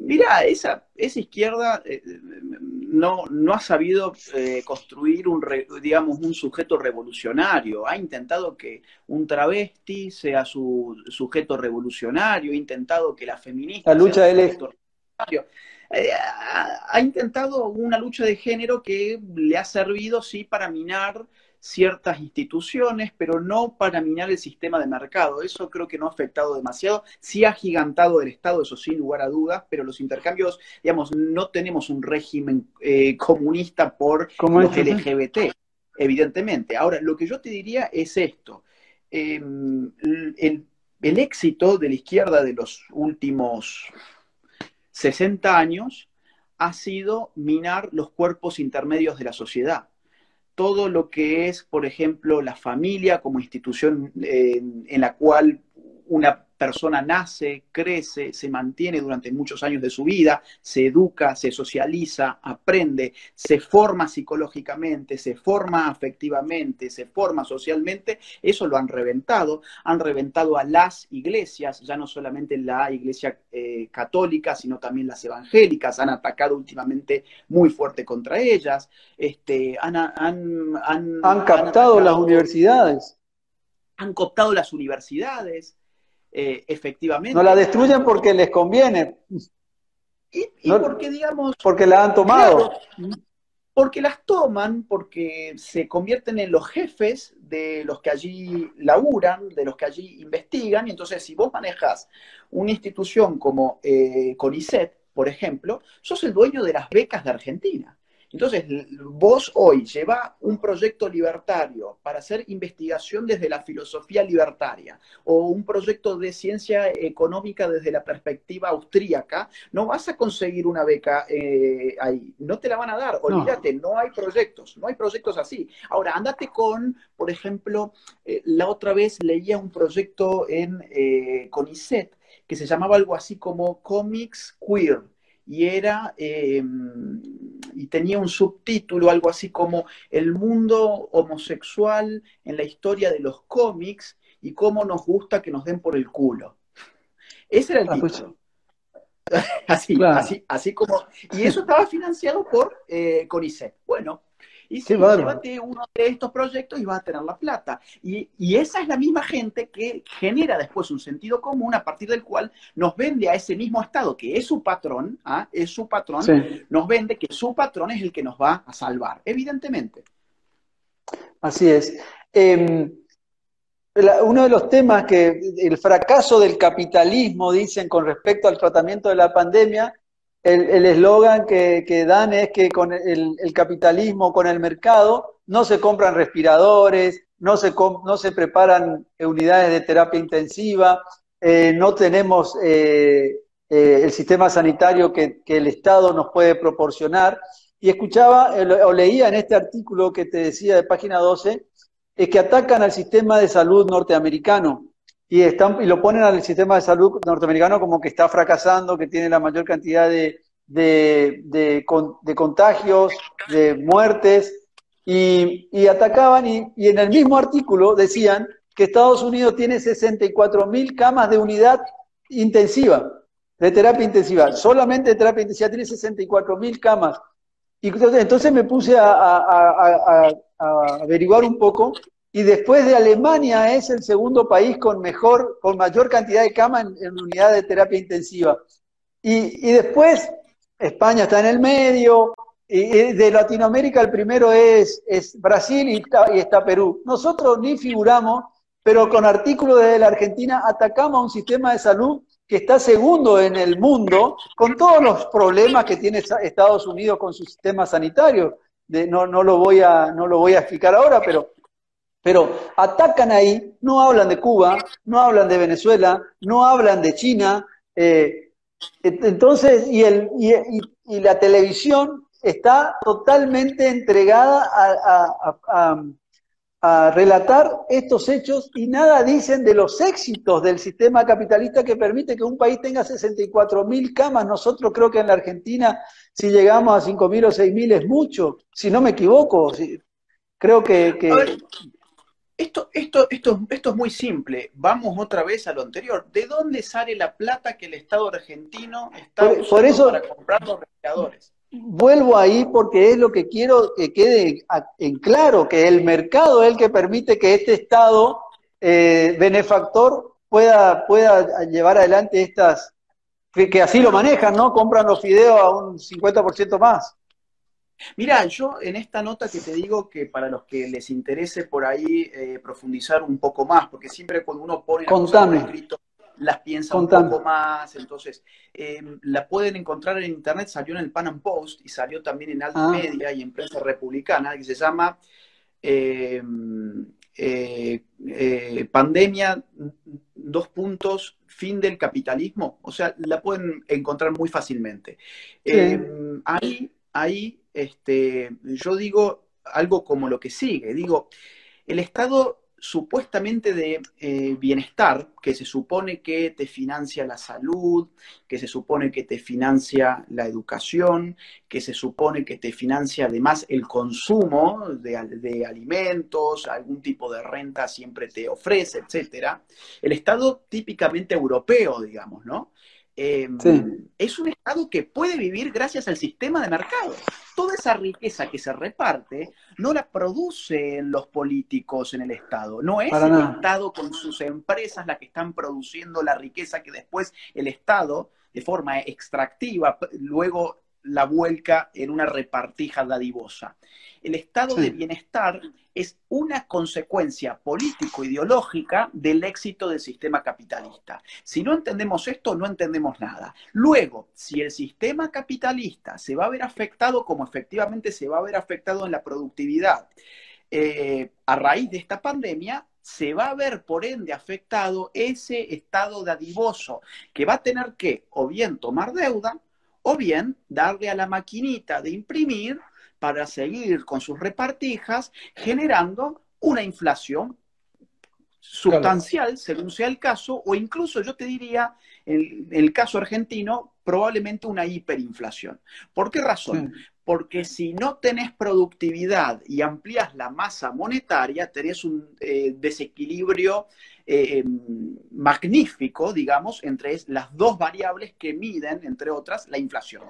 Mira, esa, esa izquierda eh, no, no, ha sabido eh, construir un, digamos, un sujeto revolucionario. Ha intentado que un travesti sea su sujeto revolucionario, ha intentado que la feminista la lucha sea su sujeto revolucionario. Eh, ha, intentado una lucha de género que le ha servido, sí, para minar ciertas instituciones, pero no para minar el sistema de mercado. Eso creo que no ha afectado demasiado. Sí ha gigantado el Estado, eso sin lugar a dudas, pero los intercambios, digamos, no tenemos un régimen eh, comunista por los LGBT, evidentemente. Ahora, lo que yo te diría es esto. Em, el éxito de la izquierda de los últimos 60 años ha sido minar los cuerpos intermedios de la sociedad. Todo lo que es, por ejemplo, la familia como institución en, en la cual una persona nace, crece, se mantiene durante muchos años de su vida, se educa, se socializa, aprende, se forma psicológicamente, se forma afectivamente, se forma socialmente, eso lo han reventado. Han reventado a las iglesias, ya no solamente la iglesia eh, católica, sino también las evangélicas, han atacado últimamente muy fuerte contra ellas. Este, han, han captado las universidades. Han cooptado las universidades. Eh, efectivamente. No la destruyen porque les conviene. Y, porque, digamos... Porque la han tomado. porque las toman, porque se convierten en los jefes de los que allí laburan, de los que allí investigan, y entonces si vos manejas una institución como eh, CONICET, por ejemplo, sos el dueño de las becas de Argentina. Entonces, vos hoy lleva un proyecto libertario para hacer investigación desde la filosofía libertaria o un proyecto de ciencia económica desde la perspectiva austríaca, no vas a conseguir una beca eh, ahí, no te la van a dar, olvídate, no. hay proyectos, no hay proyectos así. Ahora, andate con, por ejemplo, eh, la otra vez leía un proyecto en eh, CONICET que se llamaba algo así como Comics Queer y era em, y tenía un subtítulo, algo así como El mundo homosexual en la historia de los cómics y cómo nos gusta que nos den por el culo. Ese era el ah, pues título. así, así, así como. Y eso estaba financiado por eh, CONICET. Bueno, y si llévate uno de estos proyectos y vas a tener la plata. Y, esa es la misma gente que genera después un sentido común a partir del cual nos vende a ese mismo Estado, que es su patrón, ¿ah? es su patrón, nos vende que su patrón es el que nos va a salvar, evidentemente. Así es. Em, uno de los temas que el fracaso del capitalismo, dicen con respecto al tratamiento de la pandemia, el eslogan que, dan es que con el, capitalismo, con el mercado, no se compran respiradores, no se, no se preparan unidades de terapia intensiva, eh, no tenemos eh, eh, el sistema sanitario que, el Estado nos puede proporcionar. Y escuchaba o leía en este artículo que te decía de página 12, es que atacan al sistema de salud norteamericano y, están, y lo ponen al sistema de salud norteamericano como que está fracasando, que tiene la mayor cantidad de, de, de, contagios, de muertes, y, y atacaban, y, y, en el mismo artículo decían que Estados Unidos tiene 64 mil camas de unidad intensiva, de terapia intensiva, solamente de terapia intensiva tiene 64 mil camas. Y entonces, me puse a, a, a averiguar un poco y después de Alemania es el segundo país con mejor, con mayor cantidad de camas en, unidad de terapia intensiva. Y, después España está en el medio, y, de Latinoamérica el primero es, es Brasil y está, Perú. Nosotros ni figuramos, pero con artículos de la Argentina atacamos a un sistema de salud que está segundo en el mundo, con todos los problemas que tiene Estados Unidos con su sistema sanitario. No lo voy a explicar ahora, pero pero atacan ahí, no hablan de Cuba, no hablan de Venezuela, no hablan de China. Eh, entonces, y, el, y, la televisión está totalmente entregada a, a relatar estos hechos y nada dicen de los éxitos del sistema capitalista que permite que un país tenga 64 mil camas. Nosotros creo que en la Argentina, si llegamos a 5 mil o 6 mil es mucho, si no me equivoco. creo que... esto, esto, esto, esto es muy simple. Vamos otra vez a lo anterior. ¿De dónde sale la plata que el Estado argentino está por, eso, para comprar los respiradores? vuelvo ahí porque es lo que quiero que quede en claro, que el mercado es el que permite que este Estado eh, benefactor pueda, pueda llevar adelante estas, que, así lo manejan, ¿no? Compran los fideos a un 50% más. Mira, yo en esta nota que te digo que para los que les interese por ahí eh, profundizar un poco más, porque siempre cuando uno pone Contame. escrito, las piensa un poco más, entonces em, la pueden encontrar en internet, salió en el Pan Am Post y salió también en Alta ah. Media y en Prensa Republicana, que se llama em, eh, eh, Pandemia, dos puntos, fin del capitalismo, o sea, la pueden encontrar muy fácilmente. Em, ahí, ahí, este, yo digo algo como lo que sigue, digo, el Estado supuestamente de eh, bienestar, que se supone que te financia la salud, que se supone que te financia la educación, que se supone que te financia además el consumo de, alimentos, algún tipo de renta siempre te ofrece, etc. El Estado típicamente europeo, digamos, ¿no? Em, es un Estado que puede vivir gracias al sistema de mercado. Toda esa riqueza que se reparte no la producen los políticos en el Estado. No es el Estado con sus empresas la que están produciendo la riqueza que después el Estado, de forma extractiva, luego la vuelca en una repartija dadivosa. El estado de bienestar es una consecuencia político-ideológica del éxito del sistema capitalista. Si no entendemos esto, no entendemos nada. Luego, si el sistema capitalista se va a ver afectado como efectivamente se va a ver afectado en la productividad, eh, a raíz de esta pandemia, se va a ver por ende afectado ese estado dadivoso que va a tener que o bien tomar deuda o bien darle a la maquinita de imprimir para seguir con sus repartijas, generando una inflación sustancial, según sea el caso, o incluso yo te diría, en el caso argentino, probablemente una hiperinflación. ¿Por qué razón? Porque si no tenés productividad y amplías la masa monetaria, tenés un eh, desequilibrio eh, em, magnífico, digamos, entre las dos variables que miden, entre otras, la inflación.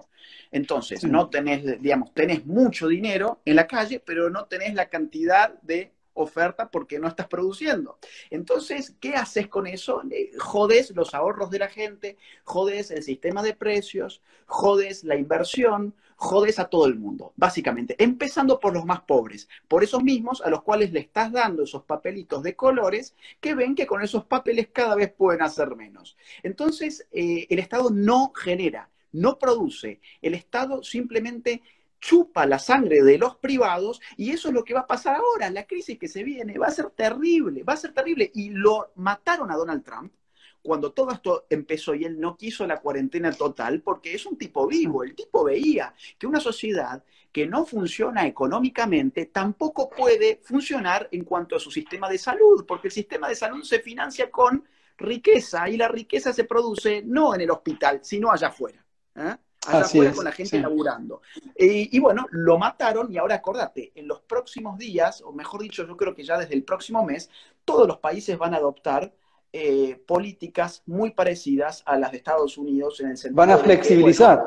Entonces, no tenés, digamos, tenés mucho dinero en la calle, pero no tenés la cantidad de oferta porque no estás produciendo. Entonces, ¿qué haces con eso? Eh, jodes los ahorros de la gente, jodes el sistema de precios, jodes la inversión, jodes a todo el mundo, básicamente, empezando por los más pobres, por esos mismos a los cuales le estás dando esos papelitos de colores que ven que con esos papeles cada vez pueden hacer menos. Entonces, eh, el Estado no genera, no produce, el Estado simplemente chupa la sangre de los privados y eso es lo que va a pasar ahora. La crisis que se viene va a ser terrible, va a ser terrible. Y lo mataron a Donald Trump cuando todo esto empezó y él no quiso la cuarentena total porque es un tipo vivo. El tipo veía que una sociedad que no funciona económicamente tampoco puede funcionar en cuanto a su sistema de salud, porque el sistema de salud se financia con riqueza y la riqueza se produce no en el hospital, sino allá afuera. ¿eh? Allá con la gente laburando. y bueno, lo mataron y ahora acordate, en los próximos días, o mejor dicho, yo creo que ya desde el próximo mes, todos los países van a adoptar eh, políticas muy parecidas a las de Estados Unidos en el sentido Van a flexibilizar.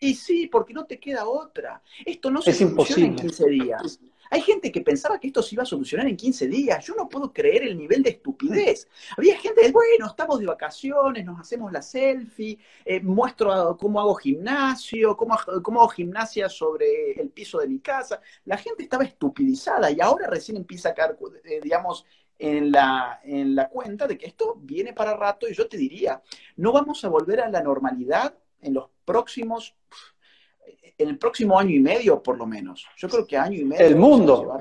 y sí, porque no te queda otra. Esto no se soluciona en 15 días. Hay gente que pensaba que esto se iba a solucionar en 15 días. Yo no puedo creer el nivel de estupidez. Había gente bueno, estamos de vacaciones, nos hacemos la selfie, eh, muestro cómo hago gimnasio, cómo, cómo hago gimnasia sobre el piso de mi casa. La gente estaba estupidizada y ahora recién empieza a caer, eh, digamos, en la, en la cuenta de que esto viene para rato y yo te diría, no vamos a volver a la normalidad en los próximos en el próximo año y medio, por lo menos. Yo creo que año y medio. El mundo.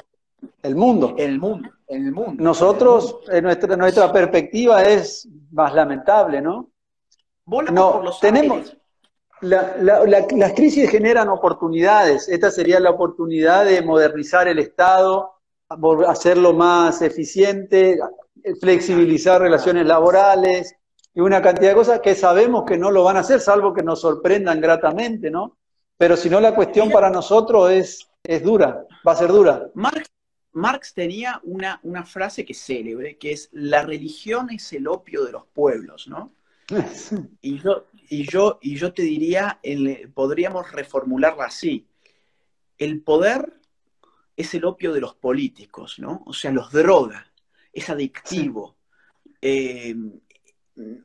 El mundo. El mundo. En el mundo. Nosotros, En nuestra, nuestra perspectiva es más lamentable, ¿no? no, por los tenemos. las crisis generan oportunidades. Esta sería la oportunidad de modernizar el Estado, hacerlo más eficiente, flexibilizar relaciones laborales y una cantidad de cosas que sabemos que no lo van a hacer, salvo que nos sorprendan gratamente, ¿no? Pero si no, la cuestión para nosotros es, es dura, va a ser dura. Marx, Marx tenía una, una frase que es célebre, que es, la religión es el opio de los pueblos, ¿no? y, yo, y, yo, y yo te diría, podríamos reformularla así, el poder es el opio de los políticos, ¿no? O sea, los droga, es adictivo. Eh,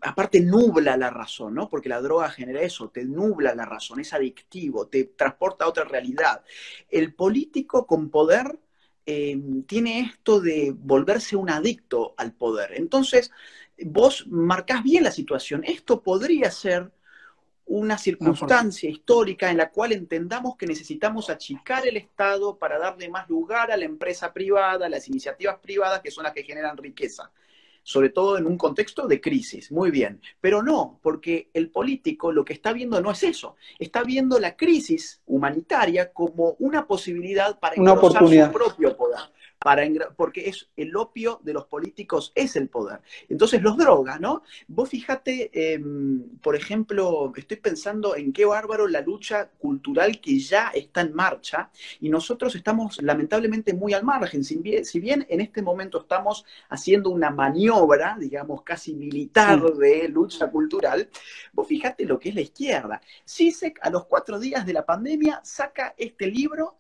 aparte nubla la razón, ¿no? Porque la droga genera eso, te nubla la razón, es adictivo, te transporta a otra realidad. El político con poder eh, tiene esto de volverse un adicto al poder. Entonces, vos marcás bien la situación. Esto podría ser una circunstancia histórica en la cual entendamos que necesitamos achicar el Estado para darle más lugar a la empresa privada, a las iniciativas privadas que son las que generan riqueza sobre todo en un contexto de crisis. Muy bien, pero no, porque el político lo que está viendo no es eso, está viendo la crisis humanitaria como una posibilidad para engrosar su propio poder para porque es el opio de los políticos es el poder. Entonces los droga, ¿no? Vos fíjate, em, por ejemplo, estoy pensando en qué bárbaro la lucha cultural que ya está en marcha y nosotros estamos lamentablemente muy al margen. Si bien, si bien en este momento estamos haciendo una maniobra, digamos, casi militar de lucha cultural, vos fíjate lo que es la izquierda. CISEC a los cuatro días de la pandemia saca este libro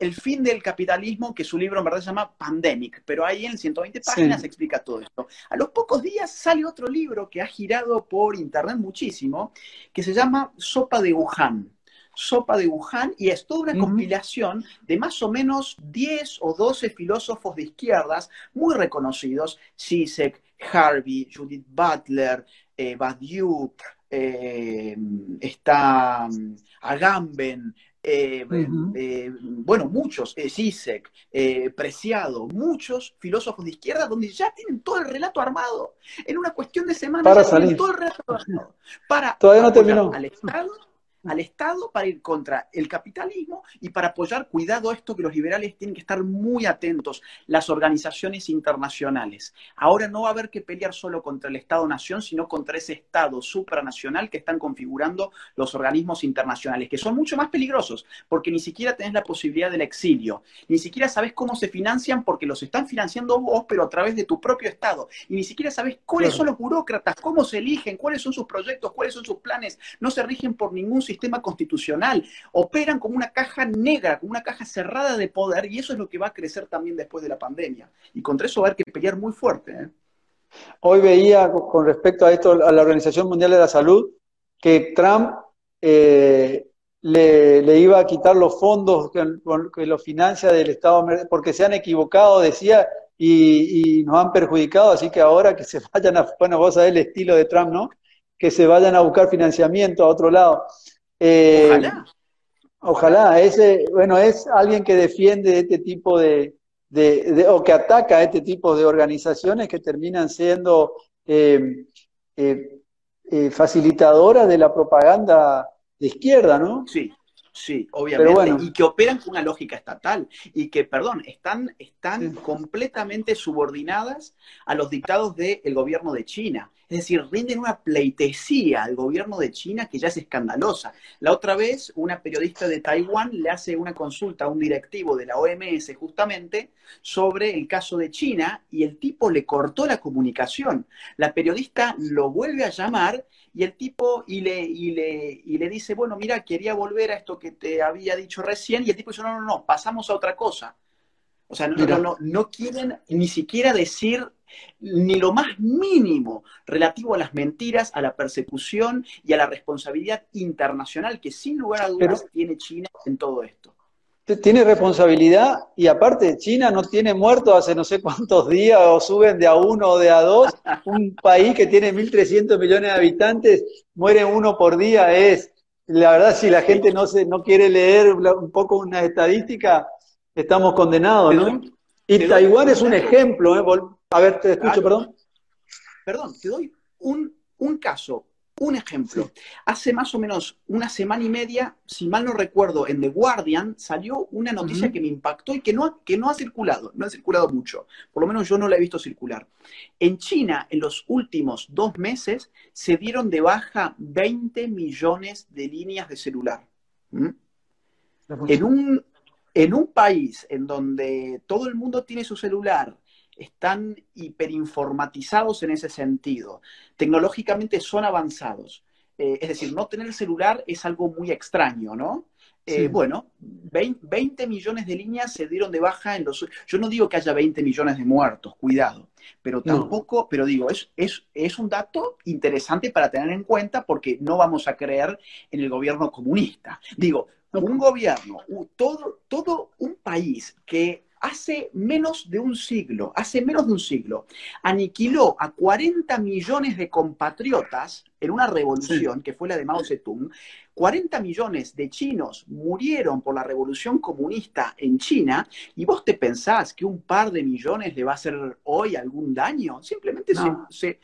el fin del capitalismo, que su libro en verdad se llama Pandemic, pero ahí en 120 páginas explica todo esto. A los pocos días sale otro libro que ha girado por internet muchísimo, que se llama Sopa de Wuhan. Sopa de Wuhan, y es toda una compilación de más o menos 10 o 12 filósofos de izquierdas muy reconocidos, Zizek, Harvey, Judith Butler, eh, Badiou, eh, está mm, Agamben, eh, eh, bueno, muchos, eh, Zizek, eh, Preciado, muchos filósofos de izquierda, donde ya tienen todo el relato armado. En una cuestión de semanas para salir. todo el relato armado. Para Todavía no terminó. al Estado al Estado para ir contra el capitalismo y para apoyar, cuidado esto que los liberales tienen que estar muy atentos, las organizaciones internacionales. Ahora no va a haber que pelear solo contra el Estado-Nación, sino contra ese Estado supranacional que están configurando los organismos internacionales, que son mucho más peligrosos, porque ni siquiera tenés la posibilidad del exilio, ni siquiera sabés cómo se financian porque los están financiando vos, pero a través de tu propio Estado, y ni siquiera sabés cuáles son los burócratas, cómo se eligen, cuáles son sus proyectos, cuáles son sus planes, no se rigen por ningún sistema constitucional, operan como una caja negra, como una caja cerrada de poder, y eso es lo que va a crecer también después de la pandemia. Y contra eso va a haber que pelear muy fuerte. ¿eh? Hoy veía con respecto a esto, a la Organización Mundial de la Salud, que Trump eh, le, iba a quitar los fondos que, que lo financia del Estado, porque se han equivocado, decía, y, nos han perjudicado, así que ahora que se vayan a, bueno, vos sabés el estilo de Trump, ¿no? Que se vayan a buscar financiamiento a otro lado. Eh, ojalá. Ojalá, ese, bueno, es alguien que defiende este tipo de, o que ataca a este tipo de organizaciones que terminan siendo eh, eh, facilitadoras de la propaganda de izquierda, ¿no? Sí, Sí, obviamente, y que operan con una lógica estatal y que, perdón, están, están completamente subordinadas a los dictados del gobierno de China. Es decir, rinden una pleitesía al gobierno de China que ya es escandalosa. La otra vez, una periodista de Taiwán le hace una consulta a un directivo de la OMS justamente sobre el caso de China y el tipo le cortó la comunicación. La periodista lo vuelve a llamar y el tipo y le, y le, y le dice, bueno, mira, quería volver a esto que te había dicho recién, y el tipo dice, no, no, no, pasamos a otra cosa. O sea, no, no, no, no quieren ni siquiera decir ni lo más mínimo relativo a las mentiras, a la persecución y a la responsabilidad internacional que sin lugar a dudas tiene China en todo esto tiene responsabilidad y aparte China no tiene muertos hace no sé cuántos días o suben de a uno o de a dos. Un país que tiene 1.300 millones de habitantes, muere uno por día. Es, la verdad, si la gente no, se, no quiere leer un poco una estadística, estamos condenados, ¿no? Y Taiwán es un ejemplo. ¿eh? A ver, te escucho, perdón. Perdón, te doy un, un caso Un ejemplo, hace más o menos una semana y media, si mal no recuerdo, en The Guardian salió una noticia que me impactó y que no, que no ha circulado, no ha circulado mucho, por lo menos yo no la he visto circular. En China, en los últimos dos meses, se dieron de baja 20 millones de líneas de celular. ¿Mm? En un, en un país en donde todo el mundo tiene su celular, están hiperinformatizados en ese sentido. Tecnológicamente son avanzados. Eh, es decir, no tener celular es algo muy extraño, ¿no? Eh, bueno, 20, millones de líneas se dieron de baja en los... Yo no digo que haya 20 millones de muertos, cuidado, pero tampoco, pero digo, es, es, es, un dato interesante para tener en cuenta porque no vamos a creer en el gobierno comunista. Digo, un gobierno, todo, todo un país que hace menos de un siglo, hace menos de un siglo, aniquiló a 40 millones de compatriotas en una revolución que fue la de Mao Zedong. 40 millones de chinos murieron por la revolución comunista en China y vos te pensás que un par de millones le va a hacer hoy algún daño. Simplemente se,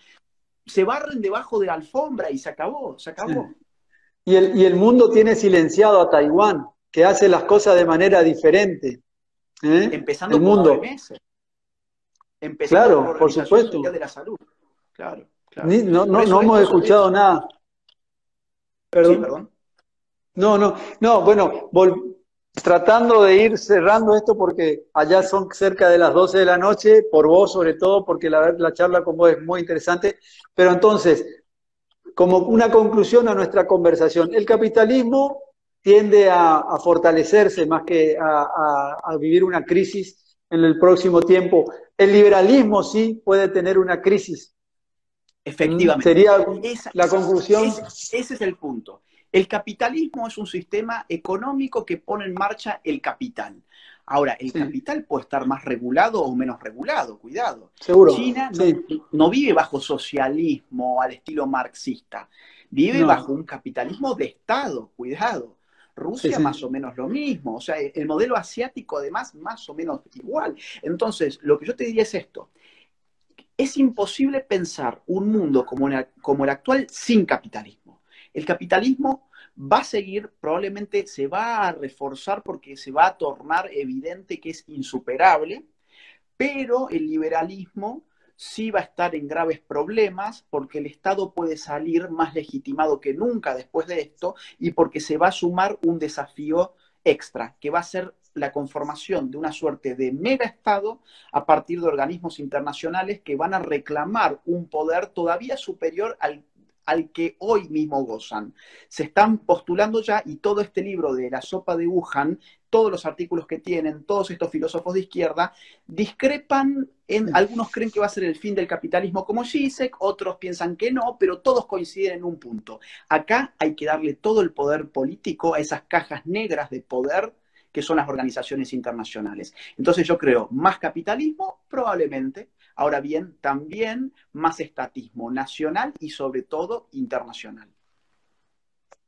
se, barren debajo de la alfombra y se acabó, se acabó. Y, el, y el mundo tiene silenciado a Taiwán, que hace las cosas de manera diferente. ¿Eh? Empezando el mundo. por meses. Empezando claro, por, supuesto. de la Salud. Claro, no, no, no hemos escuchado nada. Perdón. No, no, no, bueno, tratando de ir cerrando esto porque allá son cerca de las 12 de la noche, por vos sobre todo, porque la, la charla con vos es muy interesante. Pero entonces, como una conclusión a nuestra conversación, el capitalismo tiende a, fortalecerse más que a, vivir una crisis en el próximo tiempo. El liberalismo sí puede tener una crisis. Efectivamente. Sería la conclusión. ese es el punto. El capitalismo es un sistema económico que pone en marcha el capital. Ahora, el capital puede estar más regulado o menos regulado, cuidado. Seguro. China no, vive bajo socialismo al estilo marxista, vive bajo un capitalismo de Estado, cuidado. Rusia más o menos lo mismo, o sea, el modelo asiático además más o menos igual. Entonces, lo que yo te diría es esto, es imposible pensar un mundo como, como el actual sin capitalismo. El capitalismo va a seguir, probablemente se va a reforzar porque se va a tornar evidente que es insuperable, pero el liberalismo sí va a estar en graves problemas porque el Estado puede salir más legitimado que nunca después de esto y porque se va a sumar un desafío extra, que va a ser la conformación de una suerte de mega Estado a partir de organismos internacionales que van a reclamar un poder todavía superior al al que hoy mismo gozan. Se están postulando ya y todo este libro de la sopa de Wuhan, todos los artículos que tienen, todos estos filósofos de izquierda, discrepan en, algunos creen que va a ser el fin del capitalismo como Zizek, otros piensan que no, pero todos coinciden en un punto. Acá hay que darle todo el poder político a esas cajas negras de poder que son las organizaciones internacionales. Entonces yo creo, más capitalismo, probablemente, Ahora bien, también más estatismo nacional y sobre todo internacional.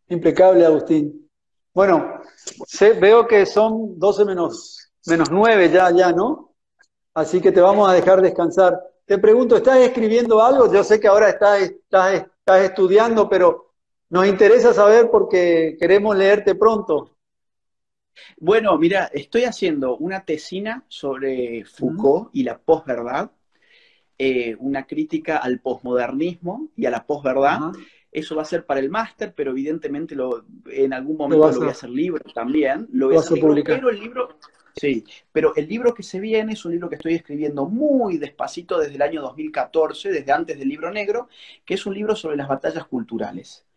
Impecable, Agustín. Bueno, veo que son 12 menos, menos 9 ya, ya, ¿no? Así que te vamos a dejar descansar. Te pregunto, ¿estás escribiendo algo? Yo sé que ahora estás, estás, estás estudiando, pero nos interesa saber porque queremos leerte pronto. Bueno, mira, estoy haciendo una tesina sobre Foucault y la posverdad eh, una crítica al posmodernismo y a la posverdad. Eso va a ser para el máster, pero evidentemente lo, en algún momento lo, voy a hacer libro también. Lo voy a hacer pero el libro, sí, pero el libro que se viene es un libro que estoy escribiendo muy despacito desde el año 2014, desde antes del libro negro, que es un libro sobre las batallas culturales.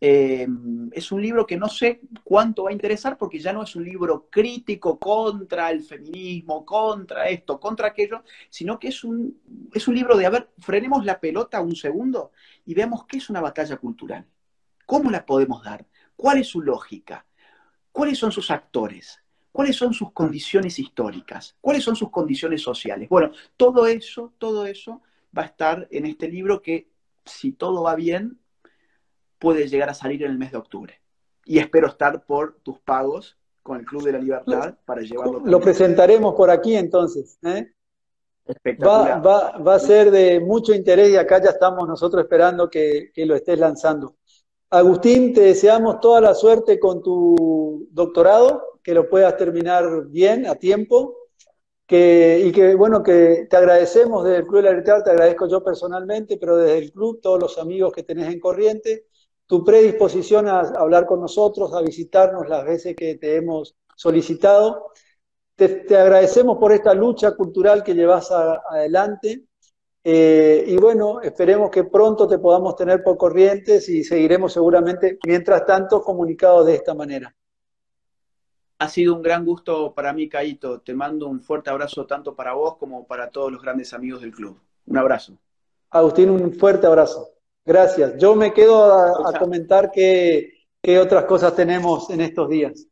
Eh, es un libro que no sé cuánto va a interesar porque ya no es un libro crítico contra el feminismo, contra esto, contra aquello, sino que es un, es un libro de, a ver, frenemos la pelota un segundo y veamos qué es una batalla cultural, cómo la podemos dar, cuál es su lógica, cuáles son sus actores, cuáles son sus condiciones históricas, cuáles son sus condiciones sociales. Bueno, todo eso, todo eso va a estar en este libro que, si todo va bien, puede llegar a salir en el mes de octubre. Y espero estar por tus pagos con el Club de la Libertad para llevarlo. Lo presentaremos por aquí entonces. ¿eh? Va, va, va, a ser de mucho interés y acá ya estamos nosotros esperando que, que lo estés lanzando. Agustín, te deseamos toda la suerte con tu doctorado, que lo puedas terminar bien, a tiempo, que, y que, bueno, que te agradecemos desde el Club de la Libertad, te agradezco yo personalmente, pero desde el club, todos los amigos que tenés en corriente, tu predisposición a hablar con nosotros, a visitarnos las veces que te hemos solicitado. Te, agradecemos por esta lucha cultural que llevas adelante. Eh, y bueno, esperemos que pronto te podamos tener por corrientes y seguiremos seguramente, mientras tanto, comunicados de esta manera. Ha sido un gran gusto para mí, Caito. Te mando un fuerte abrazo tanto para vos como para todos los grandes amigos del club. Un abrazo. Agustín, un fuerte abrazo. Gracias. Yo me quedo a, comentar qué, otras cosas tenemos en estos días.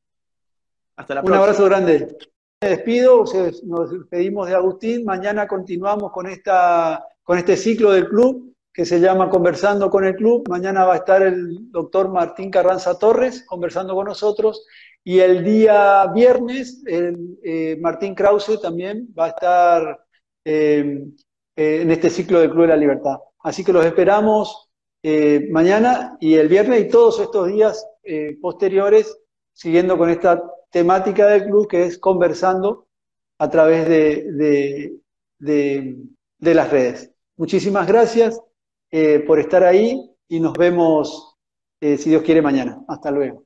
Hasta la próxima. Un abrazo grande. Me despido, nos despedimos de Agustín. Mañana continuamos con, esta, con este ciclo del club que se llama Conversando con el Club. Mañana va a estar el doctor Martín Carranza Torres conversando con nosotros y el día viernes, eh, Martín Krause también va a estar eh, eh, en este ciclo del Club de la Libertad. Así que los esperamos mañana y el viernes y todos estos días posteriores, siguiendo con esta temática del club que es conversando a través de, de las redes. Muchísimas gracias por estar ahí y nos vemos, si Dios quiere, mañana. Hasta luego.